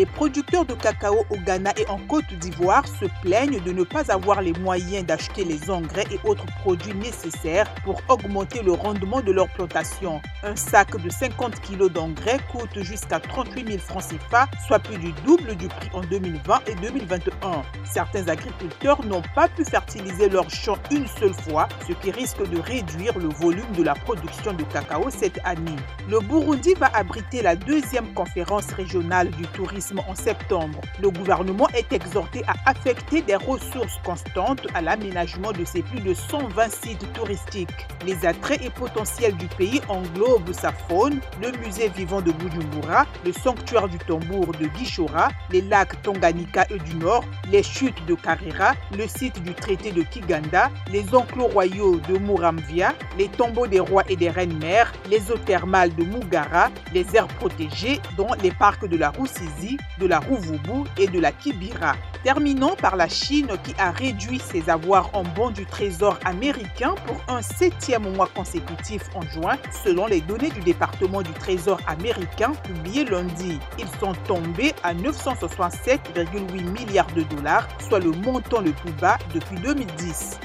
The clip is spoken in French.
Les producteurs de cacao au Ghana et en Côte d'Ivoire se plaignent de ne pas avoir les moyens d'acheter les engrais et autres produits nécessaires pour augmenter le rendement de leur plantation. Un sac de 50 kg d'engrais coûte jusqu'à 38 000 francs CFA, soit plus du double du prix en 2020 et 2021. Certains agriculteurs n'ont pas pu fertiliser leurs champs une seule fois, ce qui risque de réduire le volume de la production de cacao cette année. Le Burundi va abriter la deuxième conférence régionale du tourisme en septembre. Le gouvernement est exhorté à affecter des ressources constantes à l'aménagement de ses plus de 120 sites touristiques. Les attraits et potentiels du pays englobent sa faune, le musée vivant de Bujumbura, le sanctuaire du tambour de Gishora, les lacs Tanganyika et du Nord, les chutes de Karira, le site du traité de Kiganda, les enclos royaux de Muramvia, les tombeaux des rois et des reines-mères, les eaux thermales de Mugara, les aires protégées dont les parcs de la De la Ruvubu et de la Kibira. Terminons par la Chine qui a réduit ses avoirs en bons du trésor américain pour un septième mois consécutif en juin, selon les données du département du trésor américain publiées lundi. Ils sont tombés à 967,8 milliards de dollars, soit le montant le plus bas depuis 2010.